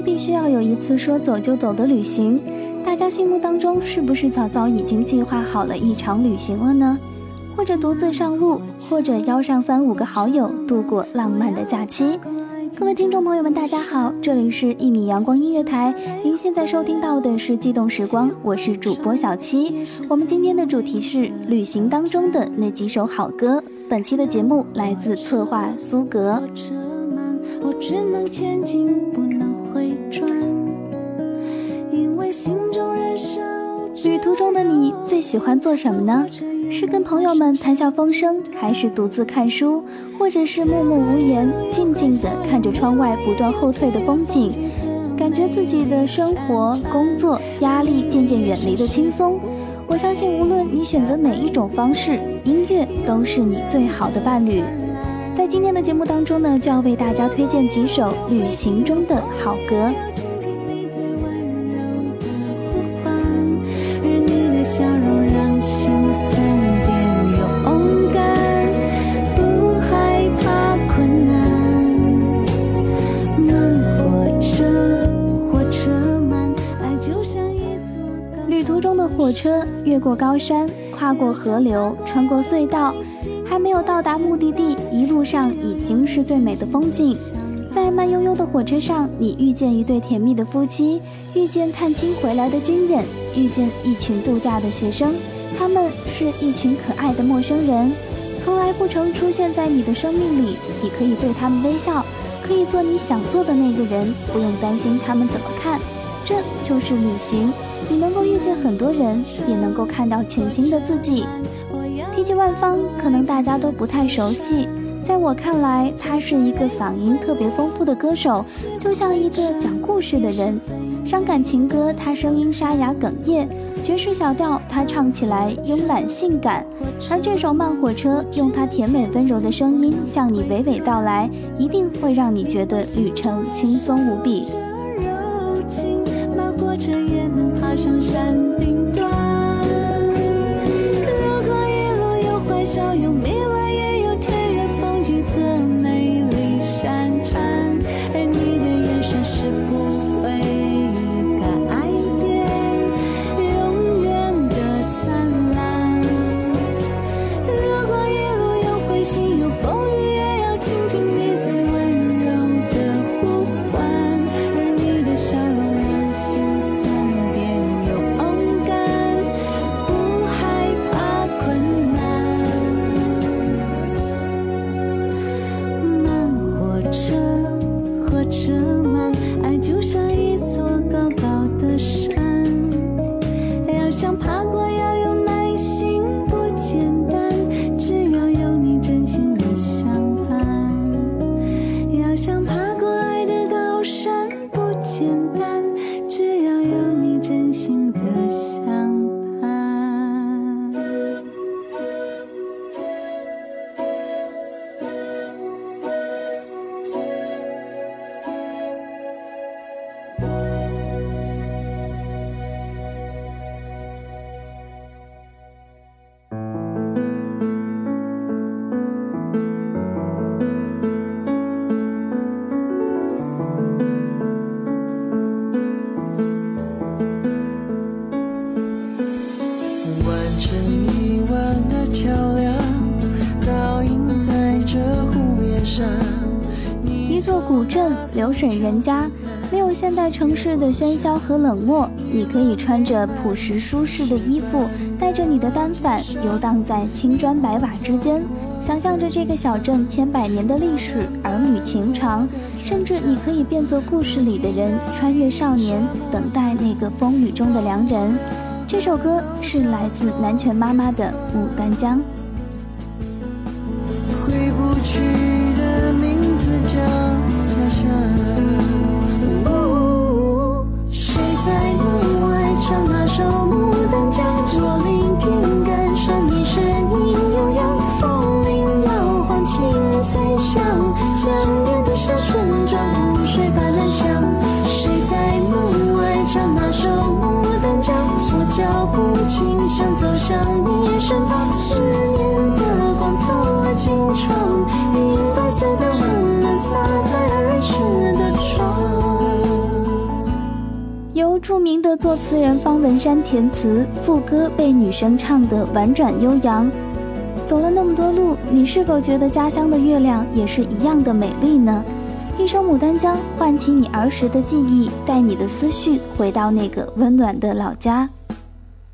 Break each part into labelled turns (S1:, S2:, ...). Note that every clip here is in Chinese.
S1: 必须要有一次说走就走的旅行。大家心目当中是不是早早已经计划好了一场旅行了呢？或者独自上路，或者邀上三五个好友度过浪漫的假期。各位听众朋友们，大家好，这里是一米阳光音乐台，您现在收听到的是悸动时光，我是主播小七。我们今天的主题是旅行当中的那几首好歌。本期的节目来自策划苏格。
S2: 我只能前进，不
S1: 旅途中的你最喜欢做什么呢？是跟朋友们谈笑风生，还是独自看书，或者是默默无言，静静地看着窗外不断后退的风景，感觉自己的生活、工作压力渐渐远离的轻松？我相信，无论你选择哪一种方式，音乐都是你最好的伴侣。在今天的节目当中呢，就要为大家推荐几首旅行中的好歌。
S2: 车
S1: 越过高山，跨过河流，穿过隧道，还没有到达目的地，一路上已经是最美的风景。在慢悠悠的火车上，你遇见一对甜蜜的夫妻，遇见探亲回来的军人，遇见一群度假的学生，他们是一群可爱的陌生人，从来不曾出现在你的生命里。你可以对他们微笑，可以做你想做的那个人，不用担心他们怎么看。这就是旅行，你能够遇见很多人，也能够看到全新的自己。提起万芳，可能大家都不太熟悉。在我看来，他是一个嗓音特别丰富的歌手，就像一个讲故事的人。伤感情歌，他声音沙哑哽咽；爵士小调，他唱起来慵懒性感。而这首慢火车，用他甜美温柔的声音向你娓娓道来，一定会让你觉得旅程轻松无比。
S2: 柔情，慢火车也能爬上山顶端。如果一路有欢笑，有迷
S3: 这
S1: 古镇，流水人家，没有现代城市的喧嚣和冷漠。你可以穿着朴实舒适的衣服，带着你的单反，游荡在青砖白瓦之间，想象着这个小镇千百年的历史、儿女情长。甚至你可以变作故事里的人，穿越少年，等待那个风雨中的良人。这首歌是来自南拳妈妈的《牡丹江》。
S3: 回不去的名字叫家乡。
S2: 谁在门外唱那首《牡丹江》？我聆听感伤你声音，悠扬风铃摇晃清脆响，想念的小村庄，湖水般蓝香。谁在门外唱那首《牡丹江》？我脚步轻，响走向你身旁，思念的光透进窗，银白色的温暖洒
S1: 著名的作词人方文山填词，副歌被女生唱得婉转悠扬。走了那么多路，你是否觉得家乡的月亮也是一样的美丽呢？一首《牡丹江》唤起你儿时的记忆，带你的思绪回到那个温暖的老家。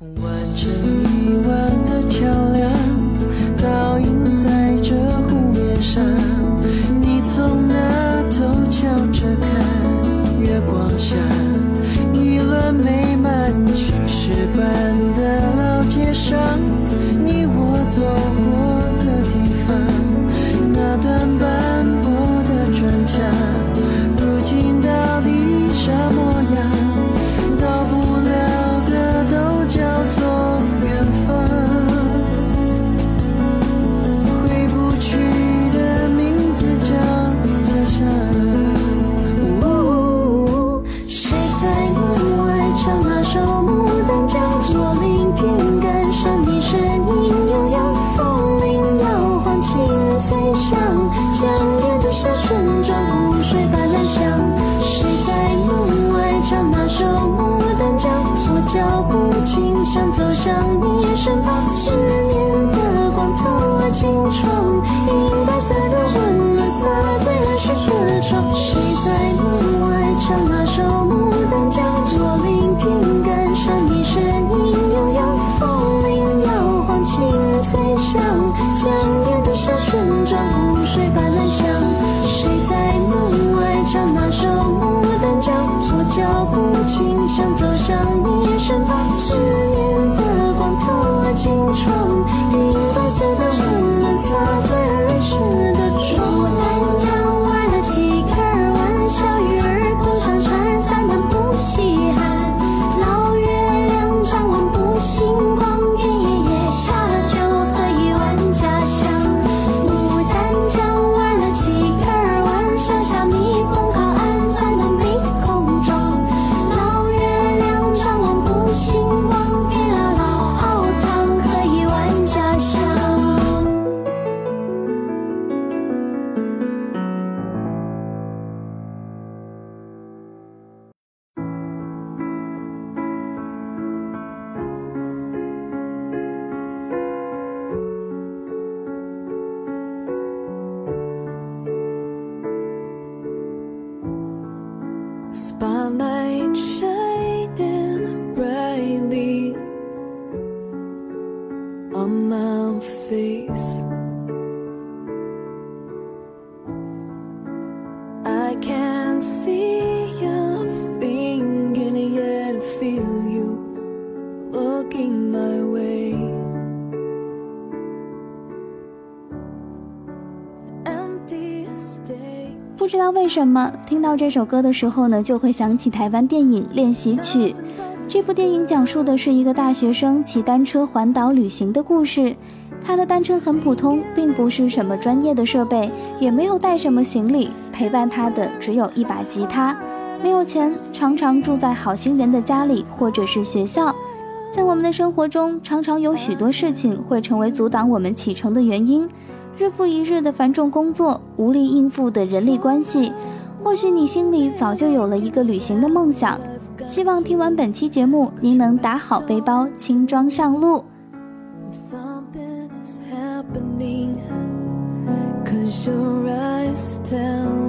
S3: 弯成一弯的桥梁，倒映在这湖面上。般的老街上，你我走
S2: 小村庄，湖水般蓝香。谁在门外唱那首《牡丹江》？我脚步轻，响走向你身旁，把来一。
S1: 为什么，听到这首歌的时候呢，就会想起台湾电影《练习曲》。这部电影讲述的是一个大学生骑单车环岛旅行的故事。他的单车很普通，并不是什么专业的设备，也没有带什么行李，陪伴他的只有一把吉他。没有钱，常常住在好心人的家里或者是学校。在我们的生活中，常常有许多事情会成为阻挡我们启程的原因。日复一日的繁重工作，无力应付的人力关系，或许你心里早就有了一个旅行的梦想。希望听完本期节目，您能打好背包，轻装上路。
S4: Something is happening. Cause your eyes tell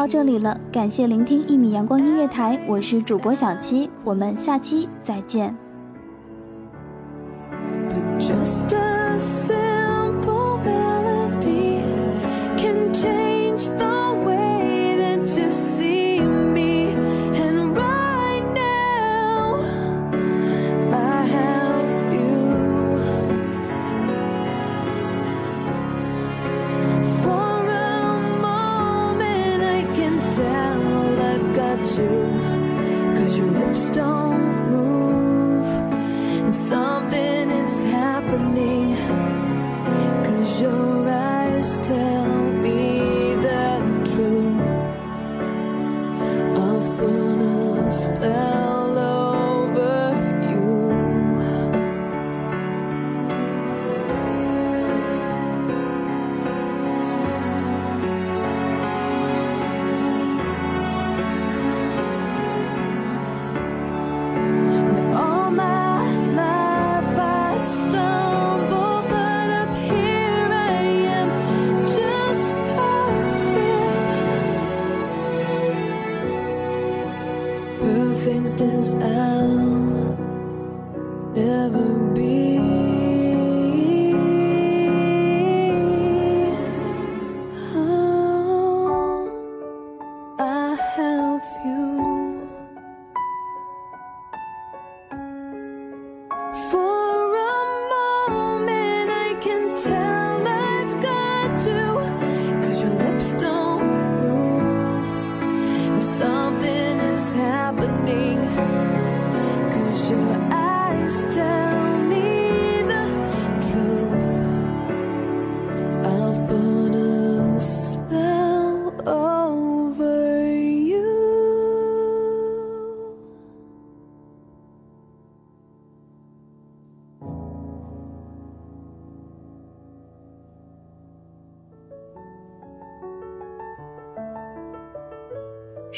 S1: 到这里了，感谢聆听一米阳光音乐台，我是主播小七，我们下期再见。
S4: You. Cause your lips don't